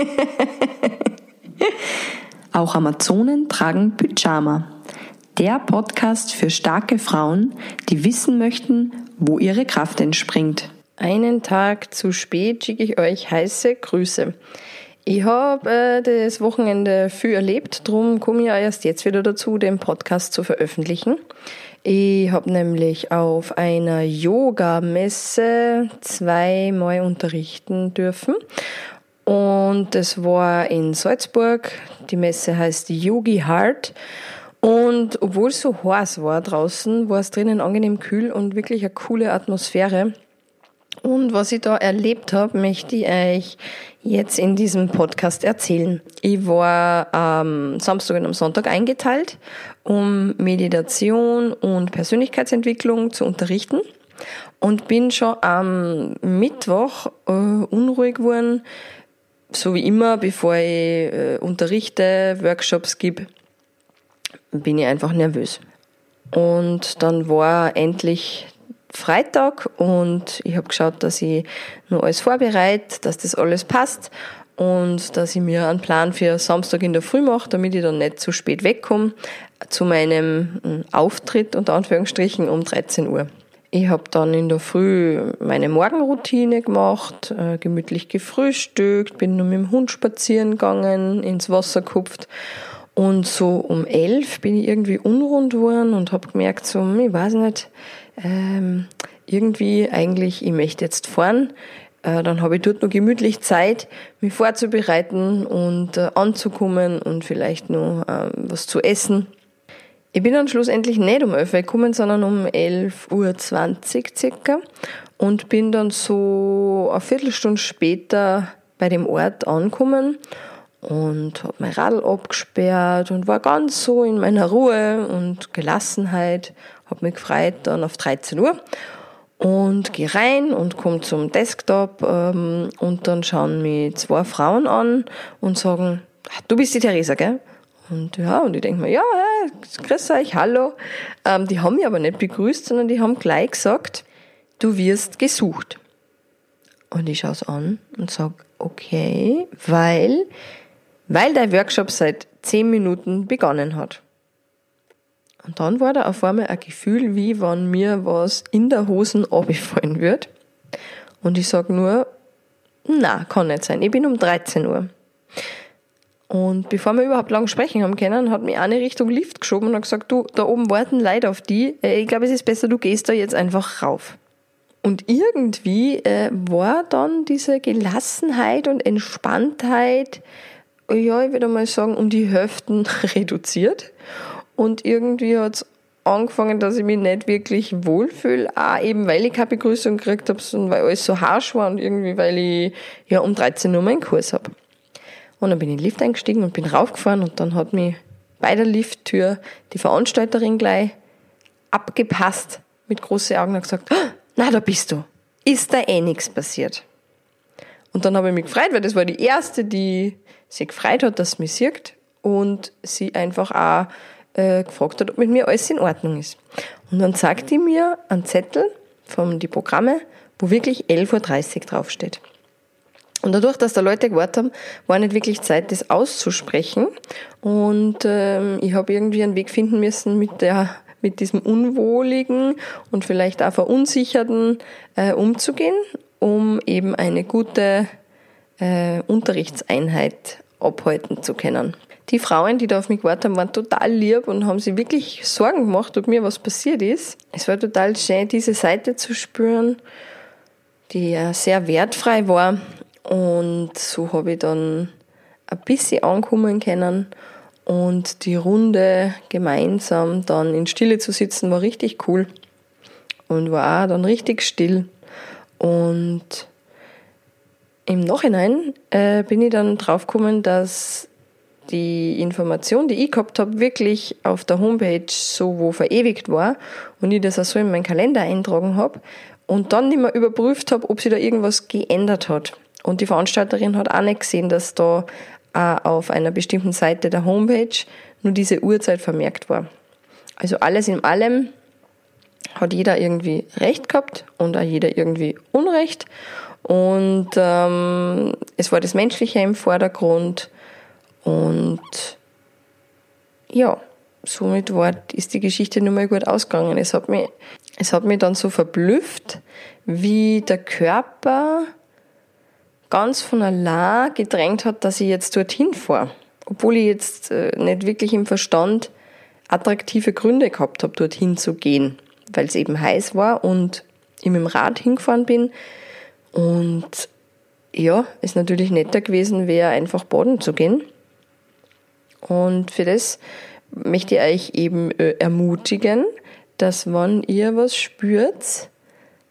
Auch Amazonen tragen Pyjama. Der Podcast für starke Frauen, die wissen möchten, wo ihre Kraft entspringt. Einen Tag zu spät schicke ich euch heiße Grüße. Ich habe äh, das Wochenende viel erlebt, darum komme ich ja erst jetzt wieder dazu, den Podcast zu veröffentlichen. Ich habe nämlich auf einer Yoga-Messe zweimal unterrichten dürfen. Und das war in Salzburg. Die Messe heißt Yogi Heart. Und obwohl es so heiß war draußen, war es drinnen angenehm kühl und wirklich eine coole Atmosphäre. Und was ich da erlebt habe, möchte ich euch jetzt in diesem Podcast erzählen. Ich war am Samstag und am Sonntag eingeteilt, um Meditation und Persönlichkeitsentwicklung zu unterrichten und bin schon am Mittwoch äh, unruhig geworden, so wie immer, bevor ich äh, unterrichte, Workshops gebe, bin ich einfach nervös. Und dann war endlich Freitag und ich habe geschaut, dass ich nur alles vorbereite, dass das alles passt und dass ich mir einen Plan für Samstag in der Früh mache, damit ich dann nicht zu spät wegkomme zu meinem hm, Auftritt unter Anführungsstrichen um 13 Uhr. Ich habe dann in der Früh meine Morgenroutine gemacht, äh, gemütlich gefrühstückt, bin nur mit dem Hund spazieren gegangen, ins Wasser gekupft und so um elf bin ich irgendwie unrund geworden und habe gemerkt, so, ich weiß nicht, ähm, irgendwie eigentlich, ich möchte jetzt fahren. Äh, dann habe ich dort noch gemütlich Zeit, mich vorzubereiten und äh, anzukommen und vielleicht noch äh, was zu essen. Ich bin dann schlussendlich nicht um 11 Uhr gekommen, sondern um 11.20 Uhr circa und bin dann so eine Viertelstunde später bei dem Ort angekommen und habe mein Radl abgesperrt und war ganz so in meiner Ruhe und Gelassenheit habe mich gefreut dann auf 13 Uhr und gehe rein und komme zum Desktop ähm, und dann schauen mich zwei Frauen an und sagen, du bist die Theresa, gell? Und ja, und ich denke mir, ja, grüß euch, hallo. Ähm, die haben mich aber nicht begrüßt, sondern die haben gleich gesagt, du wirst gesucht. Und ich schaue es an und sage, okay, weil, weil dein Workshop seit zehn Minuten begonnen hat. Und dann war da auf einmal ein Gefühl, wie wenn mir was in der Hosen abgefallen wird. Und ich sag nur, na, kann nicht sein. Ich bin um 13 Uhr. Und bevor wir überhaupt lang sprechen haben können, hat mich eine Richtung Lift geschoben und hat gesagt, du, da oben warten Leute auf die. Äh, ich glaube, es ist besser, du gehst da jetzt einfach rauf. Und irgendwie äh, war dann diese Gelassenheit und Entspanntheit, ja, ich würde mal sagen, um die Hälften reduziert. Und irgendwie hat es angefangen, dass ich mich nicht wirklich wohlfühle. Auch eben, weil ich keine Begrüßung gekriegt habe, sondern weil alles so harsch war und irgendwie, weil ich ja um 13 Uhr meinen Kurs habe. Und dann bin ich in den Lift eingestiegen und bin raufgefahren und dann hat mich bei der Lifttür die Veranstalterin gleich abgepasst mit großen Augen und gesagt, ah, na, da bist du. Ist da eh nichts passiert? Und dann habe ich mich gefreut, weil das war die erste, die sich gefreut hat, dass sie mich sieht und sie einfach auch äh, gefragt hat, ob mit mir alles in Ordnung ist. Und dann sagt die mir einen Zettel von die Programme, wo wirklich 11.30 Uhr draufsteht. Und dadurch, dass da Leute gewartet haben, war nicht wirklich Zeit, das auszusprechen. Und ähm, ich habe irgendwie einen Weg finden müssen, mit der mit diesem unwohligen und vielleicht auch verunsicherten äh, umzugehen, um eben eine gute äh, Unterrichtseinheit abhalten zu können die Frauen, die da auf mich gewartet haben, waren total lieb und haben sich wirklich Sorgen gemacht, ob mir was passiert ist. Es war total schön, diese Seite zu spüren, die ja sehr wertfrei war. Und so habe ich dann ein bisschen ankommen können. Und die Runde gemeinsam dann in Stille zu sitzen, war richtig cool. Und war auch dann richtig still. Und im Nachhinein äh, bin ich dann draufgekommen, dass die Information, die ich gehabt habe, wirklich auf der Homepage so wo verewigt war und ich das auch so in meinen Kalender eintragen habe und dann nicht mehr überprüft habe, ob sich da irgendwas geändert hat. Und die Veranstalterin hat auch nicht gesehen, dass da auf einer bestimmten Seite der Homepage nur diese Uhrzeit vermerkt war. Also alles in allem hat jeder irgendwie Recht gehabt und auch jeder irgendwie Unrecht. Und ähm, es war das Menschliche im Vordergrund. Und ja, somit war, ist die Geschichte nun mal gut ausgegangen. Es hat mich, es hat mich dann so verblüfft, wie der Körper ganz von allein gedrängt hat, dass ich jetzt dorthin fahre. Obwohl ich jetzt äh, nicht wirklich im Verstand attraktive Gründe gehabt habe, dorthin zu gehen, weil es eben heiß war und ich mit dem Rad hingefahren bin. Und ja, ist natürlich netter gewesen, wäre einfach baden zu gehen. Und für das möchte ich euch eben äh, ermutigen, dass wenn ihr was spürt,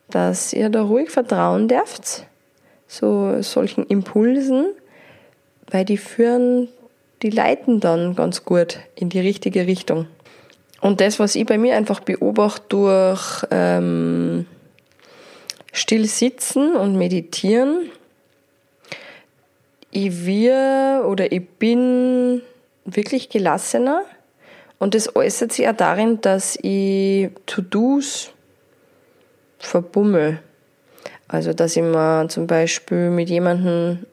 dass ihr da ruhig vertrauen dürft, so solchen Impulsen, weil die führen, die leiten dann ganz gut in die richtige Richtung. Und das, was ich bei mir einfach beobachte durch ähm, still und meditieren, ich wir oder ich bin wirklich gelassener und das äußert sich auch darin, dass ich To-Dos verbummel. Also, dass ich mir zum Beispiel mit jemandem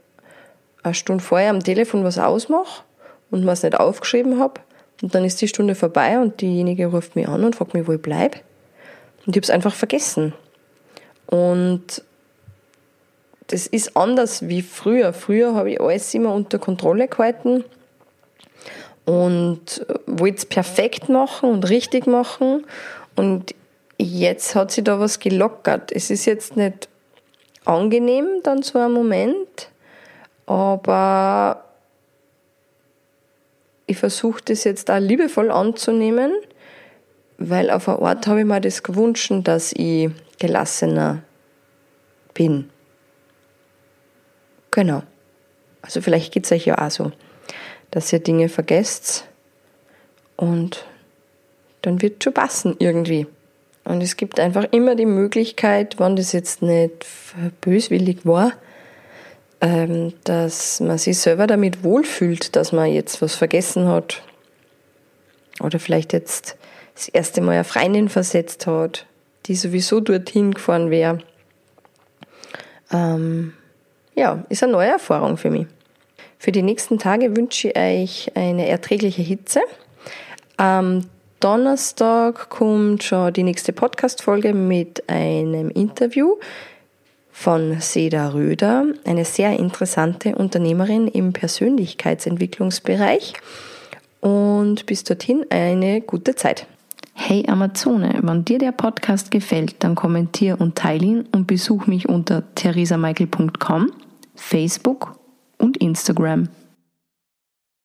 eine Stunde vorher am Telefon was ausmache und mir es nicht aufgeschrieben habe. Und dann ist die Stunde vorbei und diejenige ruft mich an und fragt mich, wo ich bleibe. Und ich habe es einfach vergessen. Und das ist anders wie früher. Früher habe ich alles immer unter Kontrolle gehalten und wollte es perfekt machen und richtig machen. Und jetzt hat sich da was gelockert. Es ist jetzt nicht angenehm, dann so ein Moment, aber ich versuche das jetzt auch liebevoll anzunehmen, weil auf einer Art habe ich mir das gewünscht, dass ich gelassener bin. Genau. Also vielleicht geht es euch ja auch so, dass ihr Dinge vergesst und dann wird schon passen irgendwie. Und es gibt einfach immer die Möglichkeit, wenn das jetzt nicht böswillig war, ähm, dass man sich selber damit wohlfühlt, dass man jetzt was vergessen hat. Oder vielleicht jetzt das erste Mal eine Freundin versetzt hat, die sowieso dorthin gefahren wäre. Ähm, ja, ist eine neue Erfahrung für mich. Für die nächsten Tage wünsche ich euch eine erträgliche Hitze. Ähm, Donnerstag kommt schon die nächste Podcast-Folge mit einem Interview von Seda Röder, eine sehr interessante Unternehmerin im Persönlichkeitsentwicklungsbereich. Und bis dorthin eine gute Zeit. Hey Amazone, wenn dir der Podcast gefällt, dann kommentier und teile ihn und besuch mich unter theresamichael.com, Facebook und Instagram.